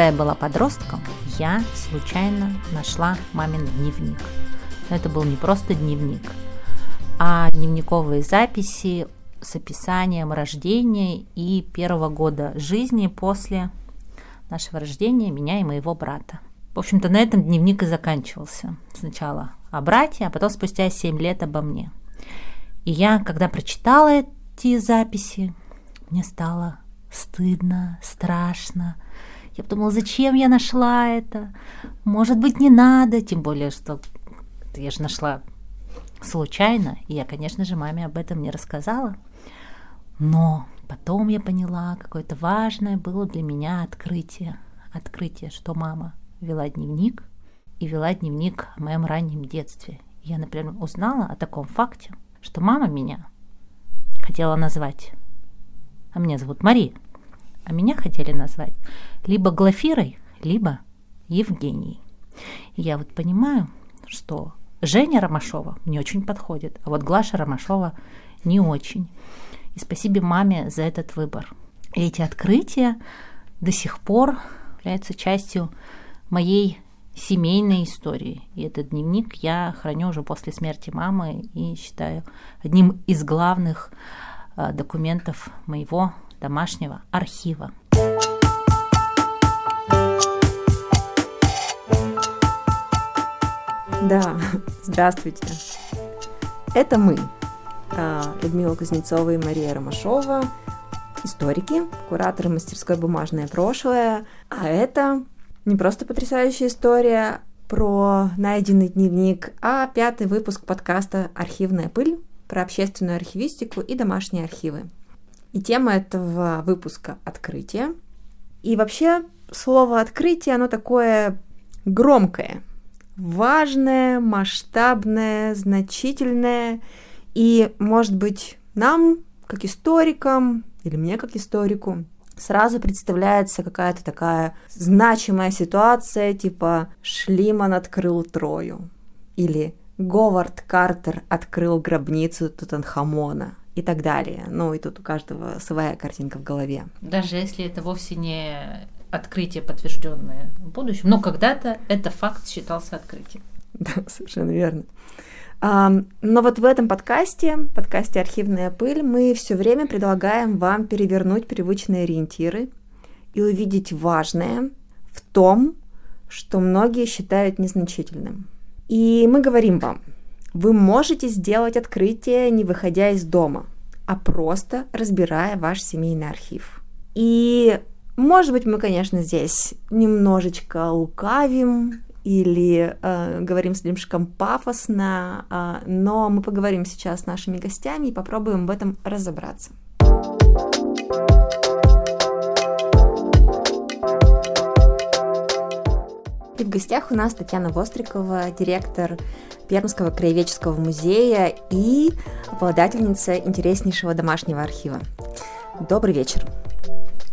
Когда я была подростком, я случайно нашла мамин дневник. Но это был не просто дневник, а дневниковые записи с описанием рождения и первого года жизни после нашего рождения, меня и моего брата. В общем-то, на этом дневник и заканчивался. Сначала о брате, а потом спустя 7 лет обо мне. И я, когда прочитала эти записи, мне стало стыдно, страшно. Я подумала, зачем я нашла это? Может быть, не надо, тем более, что я же нашла случайно, и я, конечно же, маме об этом не рассказала. Но потом я поняла, какое-то важное было для меня открытие. Открытие, что мама вела дневник и вела дневник о моем раннем детстве. Я, например, узнала о таком факте, что мама меня хотела назвать, а меня зовут Мария, а меня хотели назвать либо Глафирой, либо Евгенией. И я вот понимаю, что Женя Ромашова мне очень подходит, а вот Глаша Ромашова не очень. И спасибо маме за этот выбор. И эти открытия до сих пор являются частью моей семейной истории. И этот дневник я храню уже после смерти мамы и считаю одним из главных э, документов моего домашнего архива. Да, здравствуйте. Это мы, а, Людмила Кузнецова и Мария Ромашова, историки, кураторы мастерской «Бумажное прошлое». А это не просто потрясающая история про найденный дневник, а пятый выпуск подкаста «Архивная пыль» про общественную архивистику и домашние архивы. И тема этого выпуска — открытие. И вообще слово «открытие», оно такое громкое — важное, масштабное, значительное. И, может быть, нам, как историкам, или мне, как историку, сразу представляется какая-то такая значимая ситуация, типа «Шлиман открыл Трою» или «Говард Картер открыл гробницу Тутанхамона» и так далее. Ну и тут у каждого своя картинка в голове. Даже если это вовсе не открытие, подтвержденное в будущем, но когда-то это факт считался открытием. Да, совершенно верно. Но вот в этом подкасте, подкасте «Архивная пыль», мы все время предлагаем вам перевернуть привычные ориентиры и увидеть важное в том, что многие считают незначительным. И мы говорим вам, вы можете сделать открытие, не выходя из дома, а просто разбирая ваш семейный архив. И может быть, мы, конечно, здесь немножечко лукавим или э, говорим слишком пафосно, э, но мы поговорим сейчас с нашими гостями и попробуем в этом разобраться. И в гостях у нас Татьяна Вострикова, директор Пермского краеведческого музея и обладательница интереснейшего домашнего архива. Добрый вечер.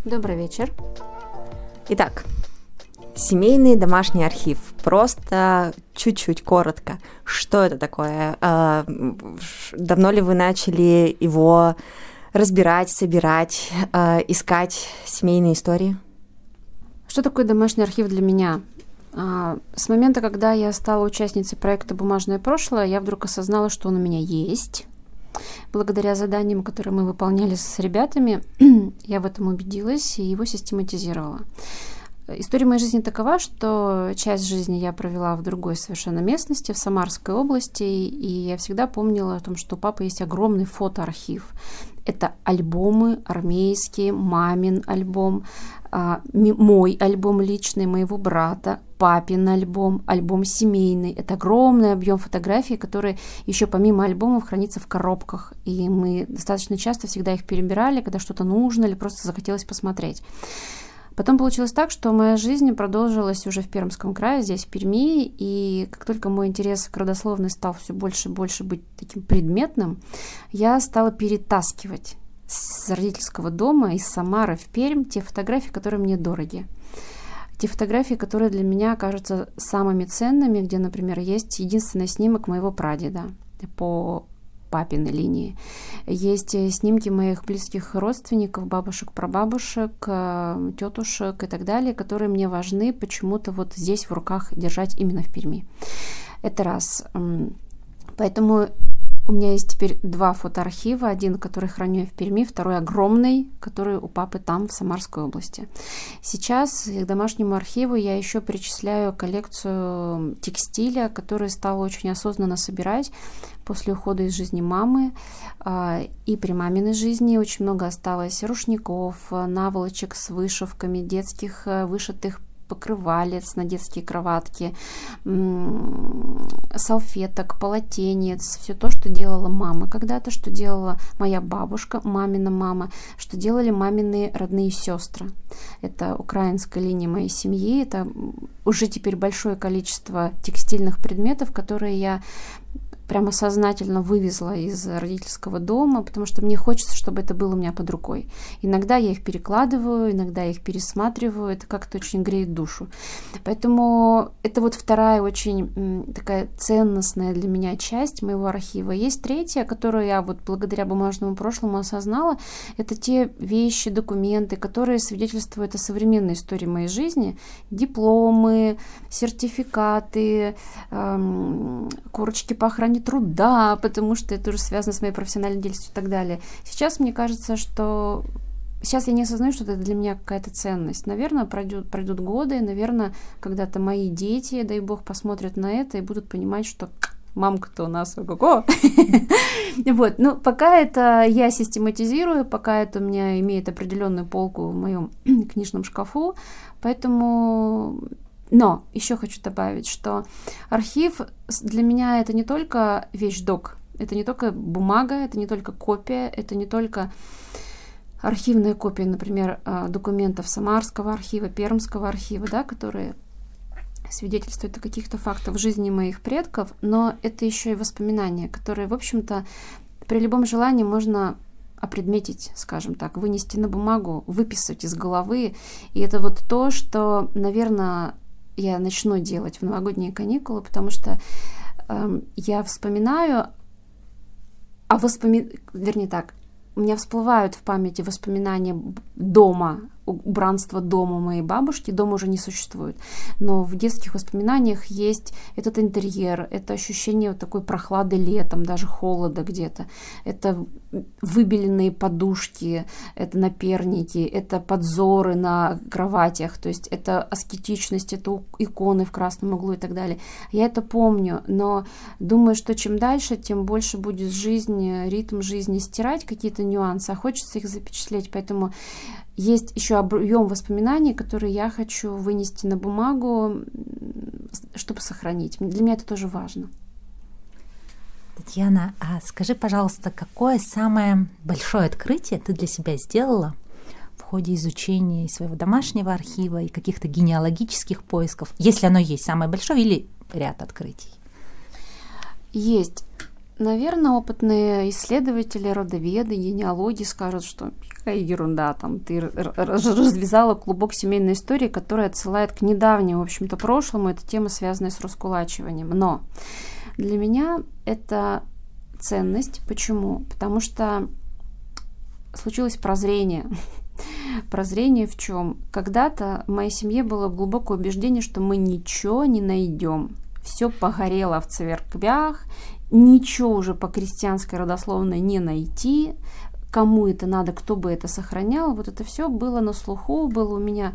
Добрый вечер. Итак, семейный домашний архив. Просто чуть-чуть коротко. Что это такое? А, давно ли вы начали его разбирать, собирать, а, искать семейные истории? Что такое домашний архив для меня? А, с момента, когда я стала участницей проекта «Бумажное прошлое», я вдруг осознала, что он у меня есть, Благодаря заданиям, которые мы выполняли с ребятами, я в этом убедилась и его систематизировала. История моей жизни такова, что часть жизни я провела в другой совершенно местности, в Самарской области, и я всегда помнила о том, что у папы есть огромный фотоархив. Это альбомы армейские, мамин альбом, а, мой альбом личный, моего брата, папин альбом, альбом семейный. Это огромный объем фотографий, которые еще помимо альбомов хранятся в коробках. И мы достаточно часто всегда их перебирали, когда что-то нужно или просто захотелось посмотреть. Потом получилось так, что моя жизнь продолжилась уже в Пермском крае, здесь, в Перми, и как только мой интерес к родословной стал все больше и больше быть таким предметным, я стала перетаскивать с родительского дома из Самары в Пермь те фотографии, которые мне дороги. Те фотографии, которые для меня кажутся самыми ценными, где, например, есть единственный снимок моего прадеда по папиной линии. Есть э, снимки моих близких родственников, бабушек, прабабушек, э, тетушек и так далее, которые мне важны почему-то вот здесь в руках держать именно в Перми. Это раз. Поэтому у меня есть теперь два фотоархива. Один, который храню я в Перми, второй огромный, который у папы там, в Самарской области. Сейчас к домашнему архиву я еще причисляю коллекцию текстиля, который стала очень осознанно собирать после ухода из жизни мамы. А, и при маминой жизни очень много осталось рушников, наволочек с вышивками, детских э, вышитых покрывалец на детские кроватки, салфеток, полотенец, все то, что делала мама когда-то, что делала моя бабушка, мамина мама, что делали мамины родные сестры. Это украинская линия моей семьи, это уже теперь большое количество текстильных предметов, которые я прямо сознательно вывезла из родительского дома, потому что мне хочется, чтобы это было у меня под рукой. Иногда я их перекладываю, иногда я их пересматриваю, это как-то очень греет душу. Поэтому это вот вторая очень такая ценностная для меня часть моего архива. Есть третья, которую я вот благодаря бумажному прошлому осознала, это те вещи, документы, которые свидетельствуют о современной истории моей жизни, дипломы, сертификаты, эм, корочки по охране плане труда, потому что это уже связано с моей профессиональной деятельностью и так далее. Сейчас мне кажется, что Сейчас я не осознаю, что это для меня какая-то ценность. Наверное, пройдут, пройдут годы, наверное, когда-то мои дети, дай бог, посмотрят на это и будут понимать, что мамка-то у нас ого-го. Вот, ну, пока это я систематизирую, пока это у меня имеет определенную полку в моем книжном шкафу, поэтому но еще хочу добавить, что архив для меня это не только вещдок, это не только бумага, это не только копия, это не только архивная копия, например, а, документов Самарского архива, Пермского архива, да, которые свидетельствуют о каких-то фактах в жизни моих предков, но это еще и воспоминания, которые, в общем-то, при любом желании можно опредметить, скажем так, вынести на бумагу, выписать из головы. И это вот то, что, наверное, я начну делать в новогодние каникулы, потому что э, я вспоминаю, а воспоми... вернее так, у меня всплывают в памяти воспоминания дома, убранство дома моей бабушки. Дом уже не существует. Но в детских воспоминаниях есть этот интерьер, это ощущение вот такой прохлады летом, даже холода где-то. Это выбеленные подушки, это наперники, это подзоры на кроватях, то есть это аскетичность, это иконы в красном углу и так далее. Я это помню, но думаю, что чем дальше, тем больше будет жизнь, ритм жизни стирать какие-то нюансы, а хочется их запечатлеть, поэтому есть еще объем воспоминаний, которые я хочу вынести на бумагу, чтобы сохранить. Для меня это тоже важно. Татьяна, а скажи, пожалуйста, какое самое большое открытие ты для себя сделала в ходе изучения своего домашнего архива и каких-то генеалогических поисков, если оно есть самое большое или ряд открытий? Есть. Наверное, опытные исследователи, родоведы, генеалогии скажут, что какая ерунда, там ты развязала клубок семейной истории, которая отсылает к недавнему, в общем-то, прошлому. Это тема, связанная с раскулачиванием. Но для меня это ценность. Почему? Потому что случилось прозрение. Прозрение в чем? Когда-то в моей семье было глубокое убеждение, что мы ничего не найдем. Все погорело в церквях, ничего уже по крестьянской родословной не найти, кому это надо, кто бы это сохранял, вот это все было на слуху, было у меня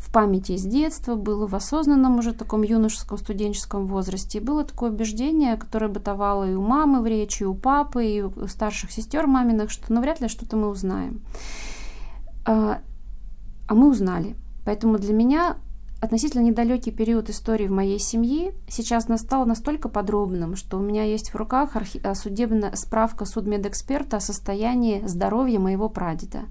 в памяти из детства, было в осознанном уже таком юношеском, студенческом возрасте. Было такое убеждение, которое бытовало и у мамы в речи, и у папы, и у старших сестер маминых, что навряд ли что-то мы узнаем. А, а мы узнали. Поэтому для меня относительно недалекий период истории в моей семье сейчас настал настолько подробным, что у меня есть в руках архи- э, судебная справка судмедэксперта о состоянии здоровья моего прадеда.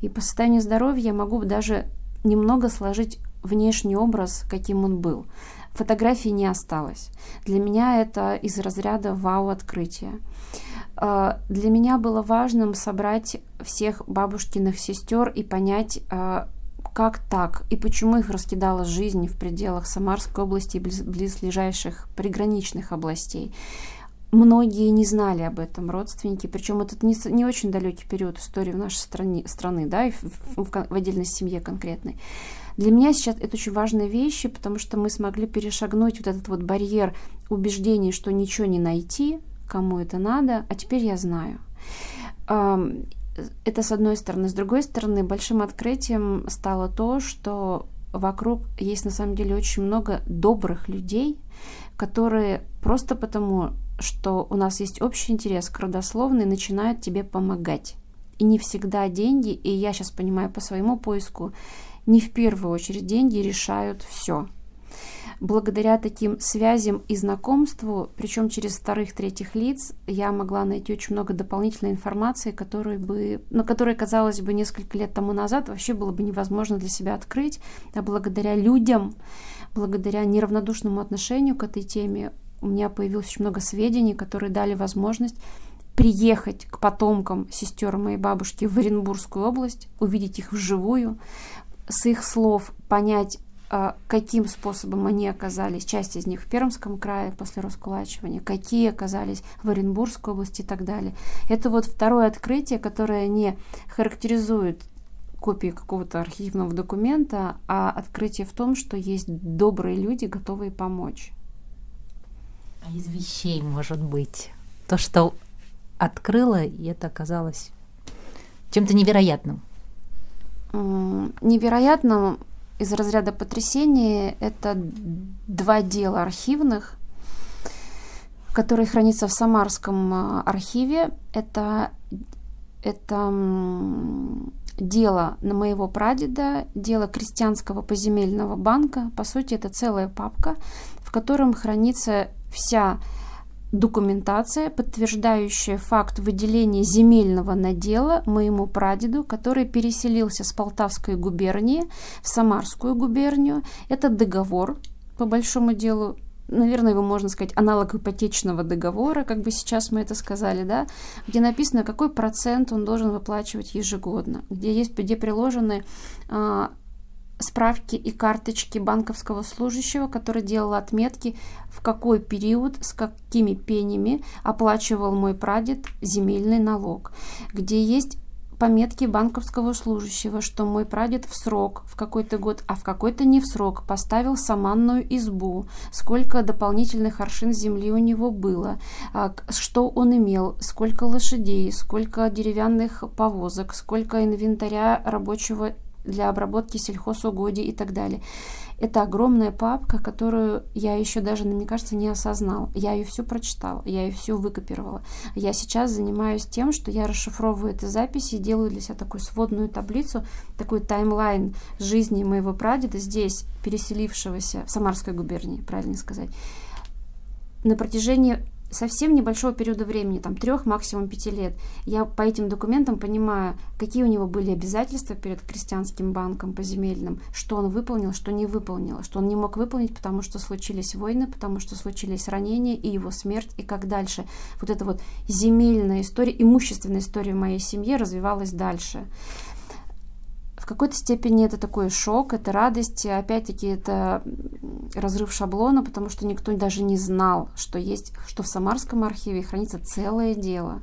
И по состоянию здоровья я могу даже немного сложить внешний образ, каким он был. Фотографий не осталось. Для меня это из разряда вау-открытия. Э, для меня было важным собрать всех бабушкиных сестер и понять, э, как так и почему их раскидала жизнь в пределах Самарской области и близ, близлежащих приграничных областей. многие не знали об этом, родственники, причем это не, не очень далекий период истории в нашей стране, страны, да, и в, в, в отдельной семье конкретной. Для меня сейчас это очень важные вещи, потому что мы смогли перешагнуть вот этот вот барьер убеждений, что ничего не найти, кому это надо, а теперь я знаю. Это с одной стороны. С другой стороны, большим открытием стало то, что вокруг есть на самом деле очень много добрых людей, которые просто потому, что у нас есть общий интерес к родословной, начинают тебе помогать. И не всегда деньги, и я сейчас понимаю по своему поиску, не в первую очередь деньги решают все. Благодаря таким связям и знакомству, причем через вторых, третьих лиц, я могла найти очень много дополнительной информации, которую бы, ну, которая, казалось бы, несколько лет тому назад вообще было бы невозможно для себя открыть. А благодаря людям, благодаря неравнодушному отношению к этой теме, у меня появилось очень много сведений, которые дали возможность приехать к потомкам сестер моей бабушки в Оренбургскую область, увидеть их вживую, с их слов понять, каким способом они оказались, часть из них в Пермском крае после раскулачивания, какие оказались в Оренбургской области и так далее. Это вот второе открытие, которое не характеризует копии какого-то архивного документа, а открытие в том, что есть добрые люди, готовые помочь. А из вещей, может быть, то, что открыла, и это оказалось чем-то невероятным. Невероятным из разряда потрясения это два дела архивных, которые хранятся в Самарском а, архиве. Это, это дело на моего прадеда, дело крестьянского поземельного банка. По сути, это целая папка, в котором хранится вся документация, подтверждающая факт выделения земельного надела моему прадеду, который переселился с Полтавской губернии в Самарскую губернию. Это договор, по большому делу, наверное, его можно сказать, аналог ипотечного договора, как бы сейчас мы это сказали, да, где написано, какой процент он должен выплачивать ежегодно, где есть, где приложены а, справки и карточки банковского служащего, который делал отметки, в какой период, с какими пенями оплачивал мой прадед земельный налог, где есть пометки банковского служащего, что мой прадед в срок, в какой-то год, а в какой-то не в срок, поставил саманную избу, сколько дополнительных аршин земли у него было, а, что он имел, сколько лошадей, сколько деревянных повозок, сколько инвентаря рабочего для обработки сельхозугодий и так далее. Это огромная папка, которую я еще даже, мне кажется, не осознал. Я ее всю прочитала, я ее всю выкопировала. Я сейчас занимаюсь тем, что я расшифровываю эти записи, делаю для себя такую сводную таблицу, такой таймлайн жизни моего прадеда здесь, переселившегося в Самарской губернии, правильно сказать, на протяжении совсем небольшого периода времени, там трех, максимум пяти лет, я по этим документам понимаю, какие у него были обязательства перед крестьянским банком поземельным, что он выполнил, что не выполнил, что он не мог выполнить, потому что случились войны, потому что случились ранения и его смерть, и как дальше. Вот эта вот земельная история, имущественная история в моей семье развивалась дальше. В какой-то степени это такой шок, это радость, опять-таки это разрыв шаблона, потому что никто даже не знал, что есть, что в Самарском архиве хранится целое дело.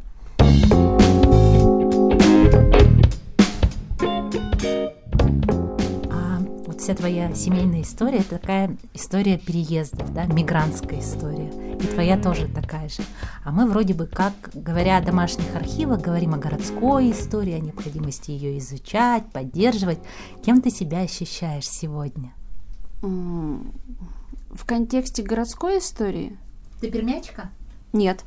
Вся твоя семейная история это такая история переездов, да, мигрантская история. И твоя тоже такая же. А мы вроде бы, как говоря о домашних архивах, говорим о городской истории, о необходимости ее изучать, поддерживать. Кем ты себя ощущаешь сегодня? В контексте городской истории? Ты пермячка? Нет.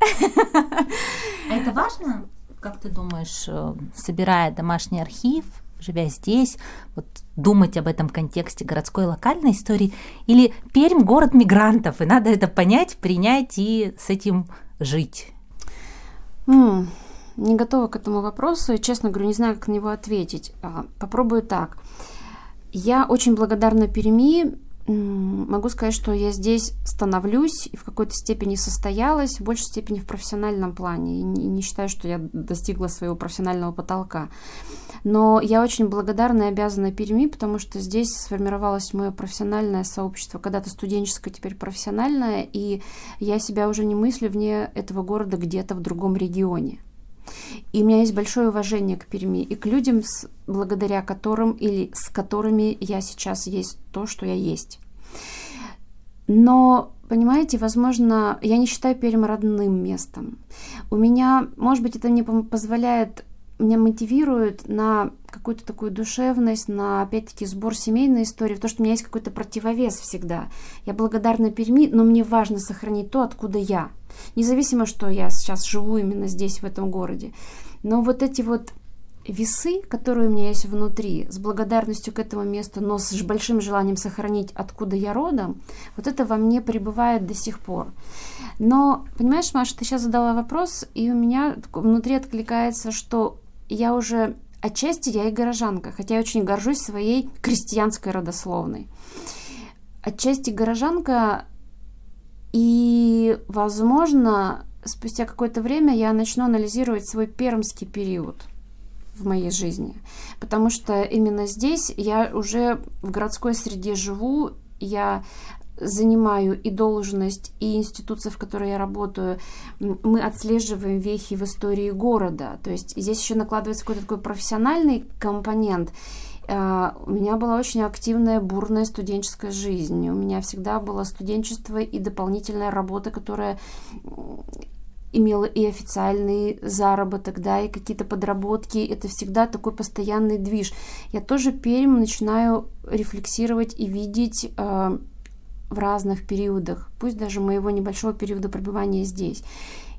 А это важно, как ты думаешь, э, собирая домашний архив, живя здесь, вот думать об этом контексте городской локальной истории, или Пермь – город мигрантов, и надо это понять, принять и с этим жить? Не готова к этому вопросу, и, честно говорю, не знаю, как на него ответить. А, попробую так. Я очень благодарна Перми могу сказать, что я здесь становлюсь и в какой-то степени состоялась, в большей степени в профессиональном плане. И не считаю, что я достигла своего профессионального потолка. Но я очень благодарна и обязана Перми, потому что здесь сформировалось мое профессиональное сообщество, когда-то студенческое, теперь профессиональное, и я себя уже не мыслю вне этого города где-то в другом регионе. И у меня есть большое уважение к Перми и к людям, с, благодаря которым или с которыми я сейчас есть то, что я есть. Но, понимаете, возможно, я не считаю Пермь родным местом. У меня, может быть, это мне позволяет меня мотивирует на какую-то такую душевность, на, опять-таки, сбор семейной истории, в то, что у меня есть какой-то противовес всегда. Я благодарна Перми, но мне важно сохранить то, откуда я. Независимо, что я сейчас живу именно здесь, в этом городе. Но вот эти вот весы, которые у меня есть внутри, с благодарностью к этому месту, но с большим желанием сохранить, откуда я родом, вот это во мне пребывает до сих пор. Но, понимаешь, Маша, ты сейчас задала вопрос, и у меня внутри откликается, что я уже отчасти я и горожанка, хотя я очень горжусь своей крестьянской родословной. Отчасти горожанка, и, возможно, спустя какое-то время я начну анализировать свой пермский период в моей жизни. Потому что именно здесь я уже в городской среде живу, я занимаю и должность, и институция, в которой я работаю, мы отслеживаем вехи в истории города. То есть здесь еще накладывается какой-то такой профессиональный компонент. А, у меня была очень активная, бурная студенческая жизнь. У меня всегда было студенчество и дополнительная работа, которая имела и официальный заработок, да, и какие-то подработки. Это всегда такой постоянный движ. Я тоже Пермь начинаю рефлексировать и видеть а, в разных периодах, пусть даже моего небольшого периода пребывания здесь.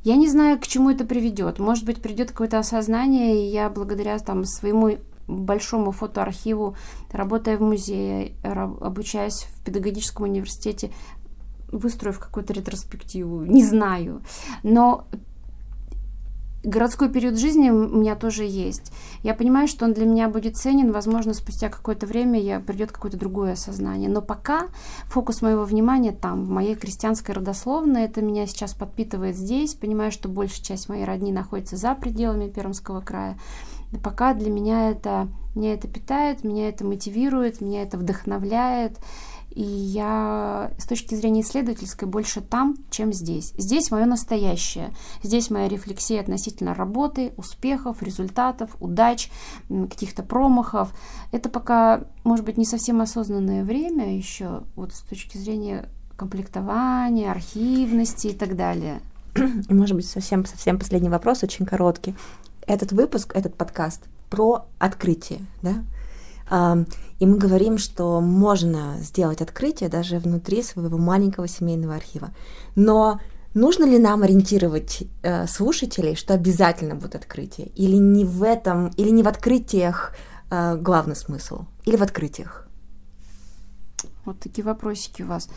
Я не знаю, к чему это приведет. Может быть, придет какое-то осознание, и я благодаря там, своему большому фотоархиву, работая в музее, обучаясь в педагогическом университете, выстроив какую-то ретроспективу, не знаю. Но городской период жизни у меня тоже есть. Я понимаю, что он для меня будет ценен, возможно, спустя какое-то время я придет какое-то другое осознание. Но пока фокус моего внимания там, в моей крестьянской родословной, это меня сейчас подпитывает здесь. Понимаю, что большая часть моей родни находится за пределами Пермского края. И пока для меня это, меня это питает, меня это мотивирует, меня это вдохновляет. И я с точки зрения исследовательской больше там, чем здесь. Здесь мое настоящее. Здесь моя рефлексия относительно работы, успехов, результатов, удач, каких-то промахов. Это пока, может быть, не совсем осознанное время еще, вот с точки зрения комплектования, архивности и так далее. Может быть, совсем, совсем последний вопрос, очень короткий. Этот выпуск, этот подкаст про открытие, да? И мы говорим, что можно сделать открытие даже внутри своего маленького семейного архива. Но нужно ли нам ориентировать э, слушателей, что обязательно будет открытие? Или не в этом, или не в открытиях э, главный смысл? Или в открытиях? Вот такие вопросики у вас.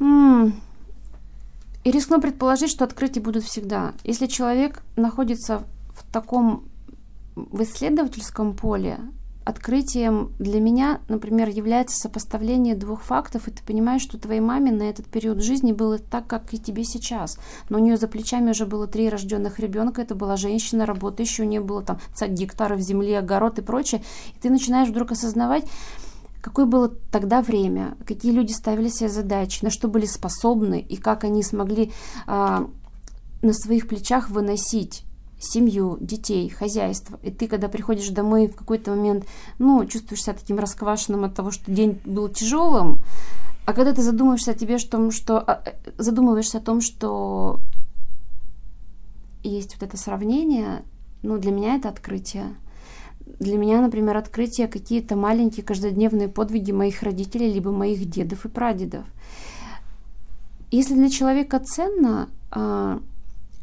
И рискну предположить, что открытия будут всегда. Если человек находится в таком в исследовательском поле, открытием для меня, например, является сопоставление двух фактов, и ты понимаешь, что твоей маме на этот период жизни было так, как и тебе сейчас. Но у нее за плечами уже было три рожденных ребенка, это была женщина, работающая, у нее было там гектаров земли, огород и прочее. И ты начинаешь вдруг осознавать, какое было тогда время, какие люди ставили себе задачи, на что были способны и как они смогли а, на своих плечах выносить семью, детей, хозяйство. И ты, когда приходишь домой в какой-то момент, ну, чувствуешь себя таким расквашенным от того, что день был тяжелым, а когда ты задумываешься о тебе, что, что а, э, задумываешься о том, что есть вот это сравнение, ну, для меня это открытие. Для меня, например, открытие какие-то маленькие каждодневные подвиги моих родителей, либо моих дедов и прадедов. Если для человека ценно, а,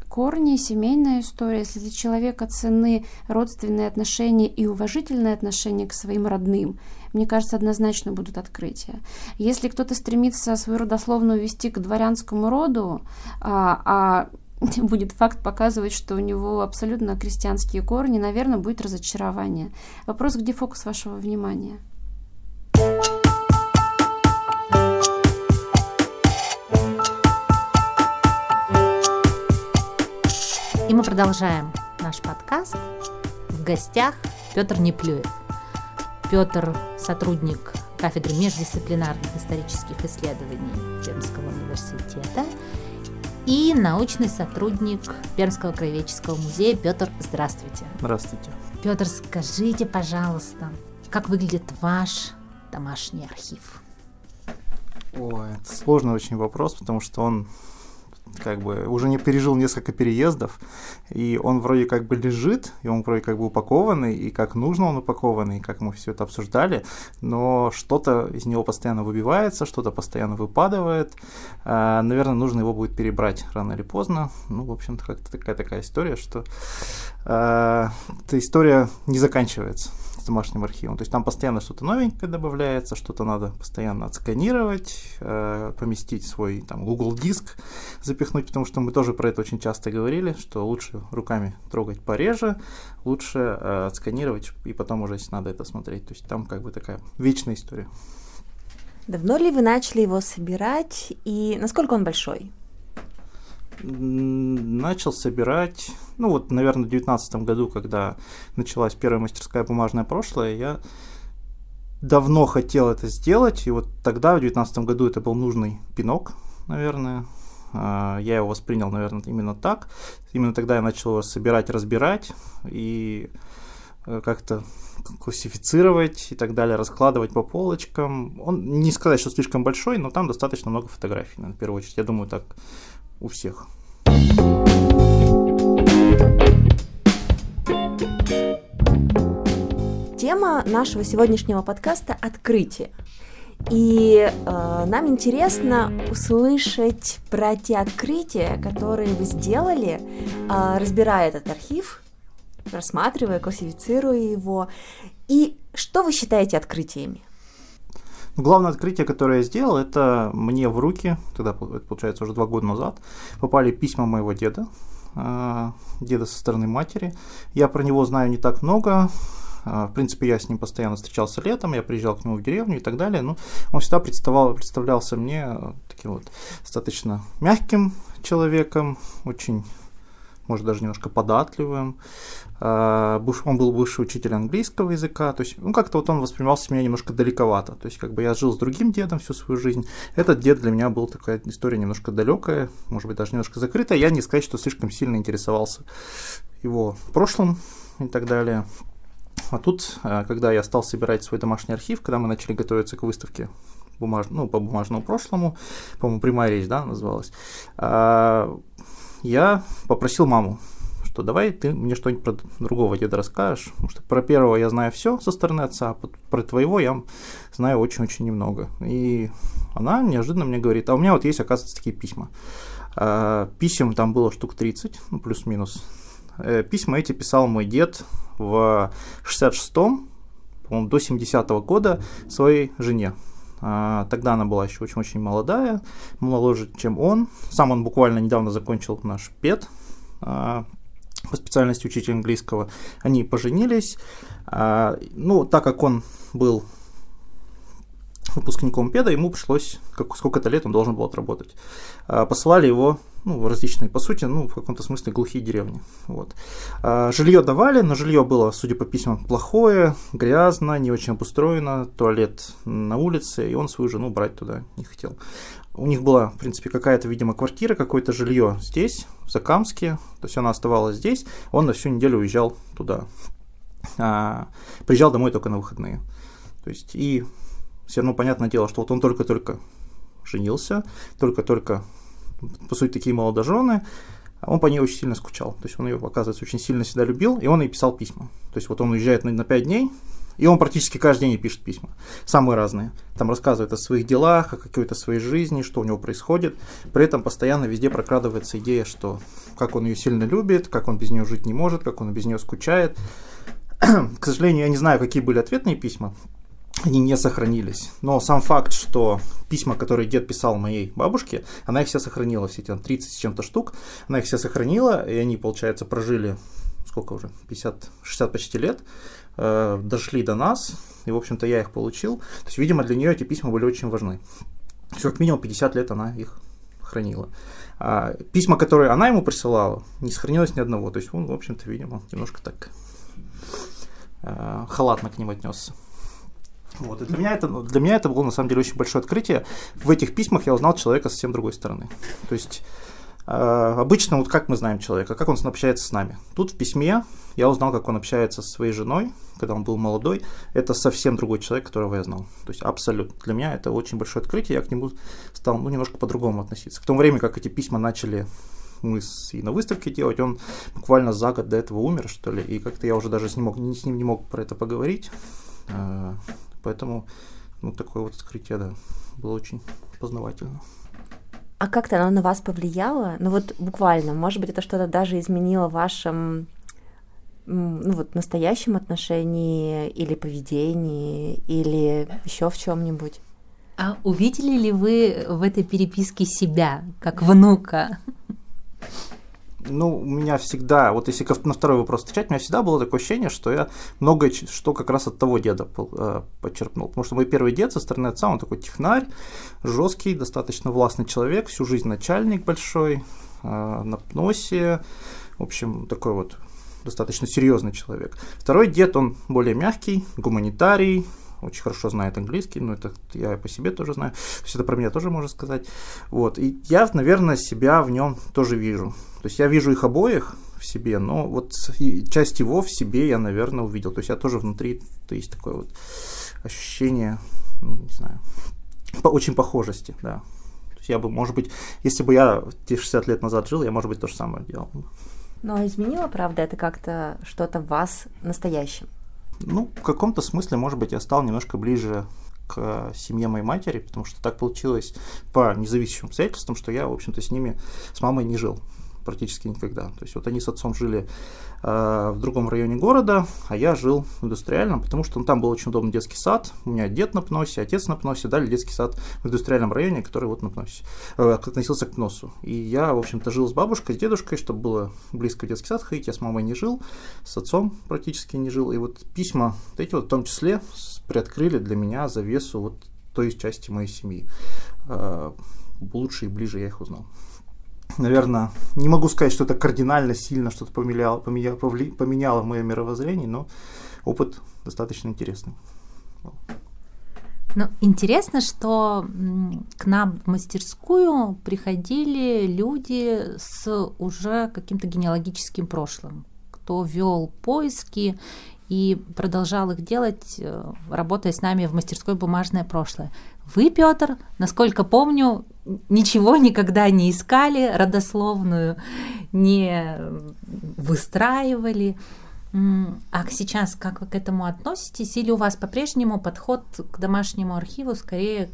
корни, семейная история, если для человека цены родственные отношения и уважительные отношения к своим родным, мне кажется, однозначно будут открытия. Если кто-то стремится свою родословную вести к дворянскому роду, а, а будет факт показывать, что у него абсолютно крестьянские корни, наверное, будет разочарование. Вопрос, где фокус вашего внимания? Мы продолжаем наш подкаст. В гостях Петр Неплюев. Петр – сотрудник кафедры междисциплинарных исторических исследований Пермского университета и научный сотрудник Пермского краеведческого музея. Петр, здравствуйте. Здравствуйте. Петр, скажите, пожалуйста, как выглядит ваш домашний архив? Ой, это сложный очень вопрос, потому что он как бы уже не пережил несколько переездов, и он вроде как бы лежит, и он вроде как бы упакованный, и как нужно он упакованный, как мы все это обсуждали, но что-то из него постоянно выбивается, что-то постоянно выпадывает. А, наверное, нужно его будет перебрать рано или поздно. Ну, в общем-то, как-то такая такая история, что а, эта история не заканчивается домашним архивом. То есть там постоянно что-то новенькое добавляется, что-то надо постоянно отсканировать, э, поместить свой там Google диск, запихнуть, потому что мы тоже про это очень часто говорили, что лучше руками трогать пореже, лучше э, отсканировать и потом уже, если надо это смотреть. То есть там как бы такая вечная история. Давно ли вы начали его собирать и насколько он большой? Начал собирать, ну вот, наверное, в 2019 году, когда началась первая мастерская «Бумажное прошлое», я давно хотел это сделать, и вот тогда, в 2019 году, это был нужный пинок, наверное. А, я его воспринял, наверное, именно так. Именно тогда я начал его собирать, разбирать и э, как-то классифицировать и так далее, раскладывать по полочкам. Он не сказать, что слишком большой, но там достаточно много фотографий, наверное, в первую очередь. Я думаю, так у всех. Тема нашего сегодняшнего подкаста – открытие. И э, нам интересно услышать про те открытия, которые вы сделали, э, разбирая этот архив, рассматривая, классифицируя его. И что вы считаете открытиями? Главное открытие, которое я сделал, это мне в руки, тогда, получается уже два года назад, попали письма моего деда, а, деда со стороны матери. Я про него знаю не так много, а, в принципе, я с ним постоянно встречался летом, я приезжал к нему в деревню и так далее. Но он всегда представлял, представлялся мне таким вот достаточно мягким человеком, очень может, даже немножко податливым. А, он был бывший учитель английского языка, то есть, ну, как-то вот он воспринимался меня немножко далековато. То есть, как бы я жил с другим дедом всю свою жизнь. Этот дед для меня был такая история немножко далекая, может быть, даже немножко закрытая. Я не сказать, что слишком сильно интересовался его прошлым и так далее. А тут, а, когда я стал собирать свой домашний архив, когда мы начали готовиться к выставке бумаж... ну, по бумажному прошлому, по-моему, прямая речь, да, называлась, а, я попросил маму, что давай ты мне что-нибудь про другого деда расскажешь, потому что про первого я знаю все со стороны отца, а про твоего я знаю очень-очень немного. И она неожиданно мне говорит, а у меня вот есть, оказывается, такие письма. А, писем там было штук 30, ну, плюс-минус. Э, письма эти писал мой дед в 66-м, по-моему, до 70-го года своей жене. А, тогда она была еще очень-очень молодая, моложе, чем он. Сам он буквально недавно закончил наш ПЕД а, по специальности учитель английского. Они поженились. А, ну, так как он был выпускником ПЕДа, ему пришлось, как, сколько-то лет он должен был отработать. Посылали его ну, различные, по сути, ну, в каком-то смысле глухие деревни. Вот. А, жилье давали, но жилье было, судя по письмам, плохое, грязно, не очень обустроено, туалет на улице, и он свою жену брать туда не хотел. У них была, в принципе, какая-то, видимо, квартира, какое-то жилье здесь, в Закамске, то есть она оставалась здесь, он на всю неделю уезжал туда. А, приезжал домой только на выходные. То есть, и все равно понятное дело, что вот он только-только женился, только-только по сути, такие молодожены, он по ней очень сильно скучал. То есть он ее, оказывается, очень сильно всегда любил, и он ей писал письма. То есть вот он уезжает на, на 5 дней, и он практически каждый день пишет письма. Самые разные. Там рассказывает о своих делах, о какой-то своей жизни, что у него происходит. При этом постоянно везде прокрадывается идея, что как он ее сильно любит, как он без нее жить не может, как он без нее скучает. К сожалению, я не знаю, какие были ответные письма они не сохранились. Но сам факт, что письма, которые дед писал моей бабушке, она их все сохранила, все эти там, 30 с чем-то штук, она их все сохранила, и они, получается, прожили, сколько уже, 50, 60 почти лет, э, дошли до нас, и, в общем-то, я их получил. То есть, видимо, для нее эти письма были очень важны. Все, как минимум 50 лет она их хранила. А письма, которые она ему присылала, не сохранилось ни одного. То есть он, в общем-то, видимо, немножко так э, халатно к ним отнесся. Вот. И для меня, это, для меня это было на самом деле очень большое открытие. В этих письмах я узнал человека совсем другой стороны. То есть э, обычно вот как мы знаем человека, как он общается с нами. Тут в письме я узнал, как он общается со своей женой, когда он был молодой. Это совсем другой человек, которого я знал. То есть абсолютно. Для меня это очень большое открытие. Я к нему стал ну, немножко по-другому относиться. К тому времени, как эти письма начали мы с, и на выставке делать, он буквально за год до этого умер, что ли, и как-то я уже даже с ним, мог, с ним не мог про это поговорить. Поэтому ну, такое вот открытие, да, было очень познавательно. А как-то оно на вас повлияло? Ну вот буквально, может быть, это что-то даже изменило в вашем ну вот настоящем отношении или поведении или еще в чем-нибудь? А увидели ли вы в этой переписке себя как внука? Ну, у меня всегда, вот если на второй вопрос отвечать, у меня всегда было такое ощущение, что я многое, что как раз от того деда э, подчеркнул. Потому что мой первый дед со стороны отца, он такой технарь, жесткий, достаточно властный человек, всю жизнь начальник большой, э, на пносе, в общем, такой вот достаточно серьезный человек. Второй дед, он более мягкий, гуманитарий, очень хорошо знает английский, но это я по себе тоже знаю, то есть это про меня тоже можно сказать. Вот, и я, наверное, себя в нем тоже вижу. То есть я вижу их обоих в себе, но вот часть его в себе я, наверное, увидел. То есть я тоже внутри, то есть такое вот ощущение, ну, не знаю, по, очень похожести, да. То есть я бы, может быть, если бы я те 60 лет назад жил, я, может быть, то же самое делал. Но изменило, правда, это как-то что-то в вас настоящем? Ну, в каком-то смысле, может быть, я стал немножко ближе к семье моей матери, потому что так получилось по независимым обстоятельствам, что я, в общем-то, с ними, с мамой не жил практически никогда. То есть вот они с отцом жили э, в другом районе города, а я жил в индустриальном, потому что ну, там был очень удобный детский сад. У меня дед на Пносе, отец на Пносе, дали детский сад в индустриальном районе, который вот на Пносе, э, относился к Пносу. И я, в общем-то, жил с бабушкой, с дедушкой, чтобы было близко в детский сад ходить. Я с мамой не жил, с отцом практически не жил. И вот письма, вот эти вот в том числе, приоткрыли для меня завесу вот той части моей семьи. Э, лучше и ближе я их узнал наверное, не могу сказать, что это кардинально сильно что-то поменяло, поменяло, поменяло мое мировоззрение, но опыт достаточно интересный. Ну, интересно, что к нам в мастерскую приходили люди с уже каким-то генеалогическим прошлым, кто вел поиски и продолжал их делать, э, работая с нами в мастерской «Бумажное прошлое». Вы, Петр, насколько помню, ничего никогда не искали, родословную не выстраивали. А сейчас как вы к этому относитесь? Или у вас по-прежнему подход к домашнему архиву скорее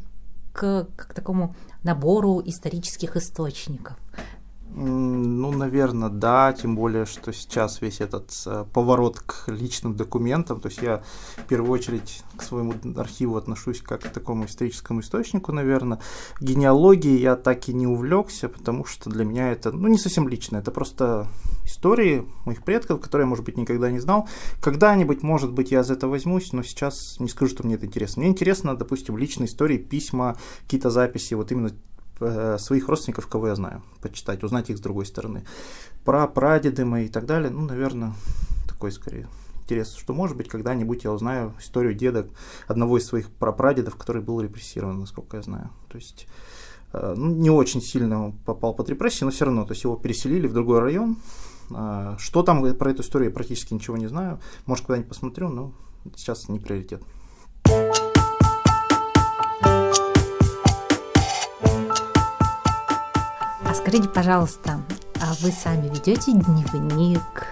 к, к такому набору исторических источников? Ну, наверное, да, тем более, что сейчас весь этот э, поворот к личным документам, то есть я в первую очередь к своему архиву отношусь как к такому историческому источнику, наверное. Генеалогии я так и не увлекся, потому что для меня это, ну, не совсем лично, это просто истории моих предков, которые я, может быть, никогда не знал. Когда-нибудь, может быть, я за это возьмусь, но сейчас не скажу, что мне это интересно. Мне интересно, допустим, личные истории, письма, какие-то записи, вот именно Э, своих родственников, кого я знаю, почитать, узнать их с другой стороны. Про прадеды мои и так далее, ну, наверное, такой скорее интерес, что может быть когда-нибудь я узнаю историю деда одного из своих прапрадедов, который был репрессирован, насколько я знаю. То есть э, ну, не очень сильно попал под репрессии, но все равно, то есть его переселили в другой район. Э, что там про эту историю я практически ничего не знаю. Может, когда-нибудь посмотрю, но сейчас не приоритет. Скажите, пожалуйста, а вы сами ведете дневник?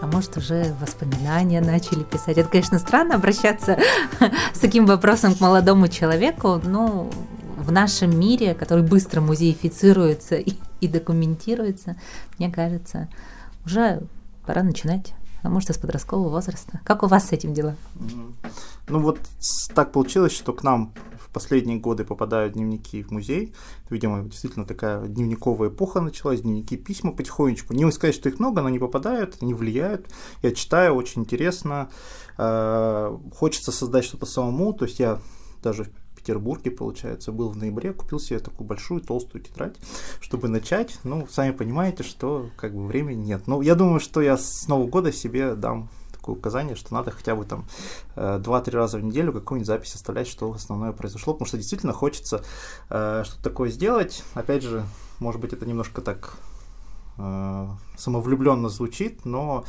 А может, уже воспоминания начали писать? Это, конечно, странно обращаться с таким вопросом к молодому человеку, но в нашем мире, который быстро музеифицируется и, и документируется, мне кажется, уже пора начинать а может, из подросткового возраста. Как у вас с этим дела? Ну вот так получилось, что к нам последние годы попадают дневники в музей. Видимо, действительно такая дневниковая эпоха началась, дневники, письма потихонечку. Не сказать, что их много, но они попадают, они влияют. Я читаю, очень интересно. Э, хочется создать что-то самому, то есть я даже Петербурге, получается, был в ноябре, купил себе такую большую толстую тетрадь, чтобы начать. Ну, сами понимаете, что как бы времени нет. Но я думаю, что я с Нового года себе дам такое указание, что надо хотя бы там 2-3 э, раза в неделю какую-нибудь запись оставлять, что основное произошло, потому что действительно хочется э, что-то такое сделать. Опять же, может быть, это немножко так э, самовлюбленно звучит, но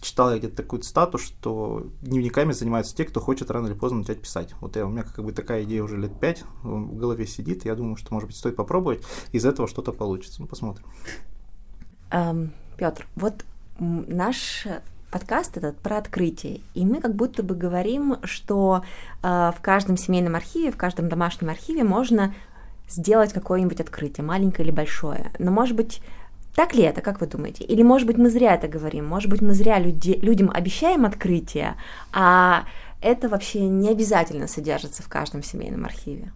читал я где-то такую статус, что дневниками занимаются те, кто хочет рано или поздно начать писать. Вот я, у меня как бы такая идея уже лет пять в голове сидит, я думаю, что, может быть, стоит попробовать, из этого что-то получится. Ну, посмотрим. Эм, Петр, вот наш подкаст этот про открытие. И мы как будто бы говорим, что э, в каждом семейном архиве, в каждом домашнем архиве можно сделать какое-нибудь открытие, маленькое или большое. Но, может быть, так ли это, как вы думаете? Или, может быть, мы зря это говорим? Может быть, мы зря люди, людям обещаем открытие, а это вообще не обязательно содержится в каждом семейном архиве?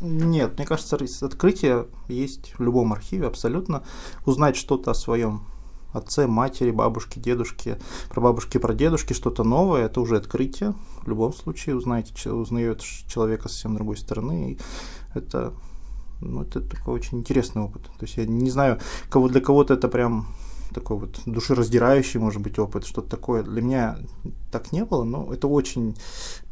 Нет, мне кажется, открытие есть в любом архиве абсолютно. Узнать что-то о своем отце, матери, бабушке, дедушке, про бабушки, дедушки, что-то новое, это уже открытие. В любом случае узнаете, узнает человека совсем другой стороны. И это, ну, это такой очень интересный опыт. То есть я не знаю, кого для кого-то это прям такой вот душераздирающий, может быть, опыт, что-то такое. Для меня так не было, но это очень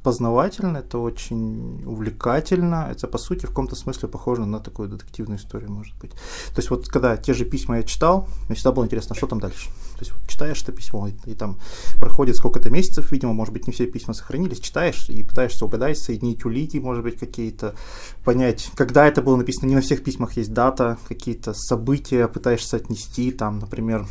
познавательно, это очень увлекательно, это, по сути, в каком-то смысле похоже на такую детективную историю, может быть. То есть вот когда те же письма я читал, мне всегда было интересно, что там дальше. То есть вот читаешь это письмо, и, и там проходит сколько-то месяцев, видимо, может быть, не все письма сохранились, читаешь и пытаешься угадать, соединить улики, может быть, какие-то, понять, когда это было написано. Не на всех письмах есть дата, какие-то события пытаешься отнести, там, например,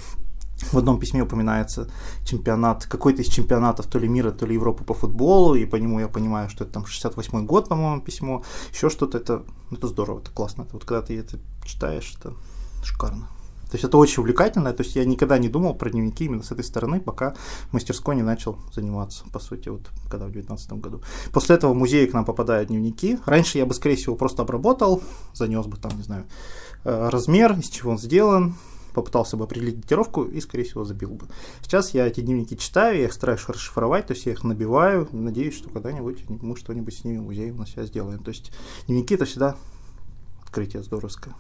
в одном письме упоминается чемпионат, какой-то из чемпионатов то ли мира, то ли Европы по футболу, и по нему я понимаю, что это там 68-й год, по-моему, письмо, еще что-то, это, это здорово, это классно. Это вот когда ты это читаешь, это шикарно. То есть это очень увлекательно, то есть я никогда не думал про дневники именно с этой стороны, пока в мастерской не начал заниматься, по сути, вот когда в 2019 году. После этого в музей к нам попадают дневники. Раньше я бы, скорее всего, просто обработал, занес бы там, не знаю, э, размер, из чего он сделан, попытался бы определить датировку и, скорее всего, забил бы. Сейчас я эти дневники читаю, я их стараюсь расшифровать, то есть я их набиваю, надеюсь, что когда-нибудь мы что-нибудь с ними в музее у нас сейчас сделаем. То есть дневники это всегда открытие здоровское.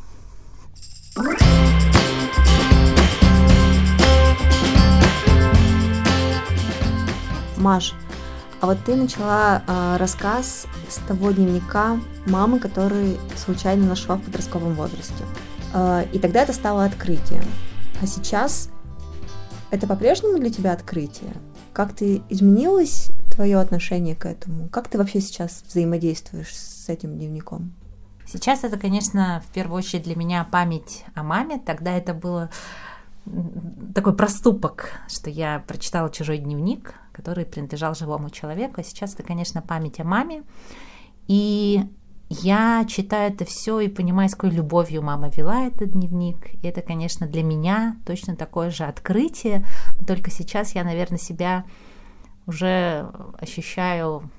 Маш, а вот ты начала э, рассказ с того дневника мамы, который случайно нашла в подростковом возрасте. А, и тогда это стало открытием. А сейчас это по-прежнему для тебя открытие? Как ты изменилось твое отношение к этому? Как ты вообще сейчас взаимодействуешь с этим дневником? Сейчас это, конечно, в первую очередь для меня память о маме. Тогда это было такой проступок, что я прочитала чужой дневник, который принадлежал живому человеку. А сейчас это, конечно, память о маме. И я читаю это все и понимаю, с какой любовью мама вела этот дневник. И это, конечно, для меня точно такое же открытие. Но только сейчас я, наверное, себя уже ощущаю,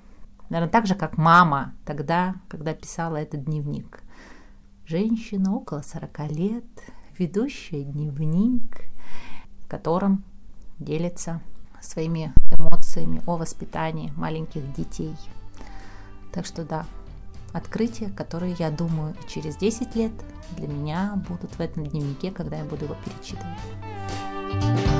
наверное, так же, как мама тогда, когда писала этот дневник. Женщина около 40 лет, ведущая дневник, которым делится своими эмоциями о воспитании маленьких детей. Так что да, открытия, которые, я думаю, через 10 лет для меня будут в этом дневнике, когда я буду его перечитывать.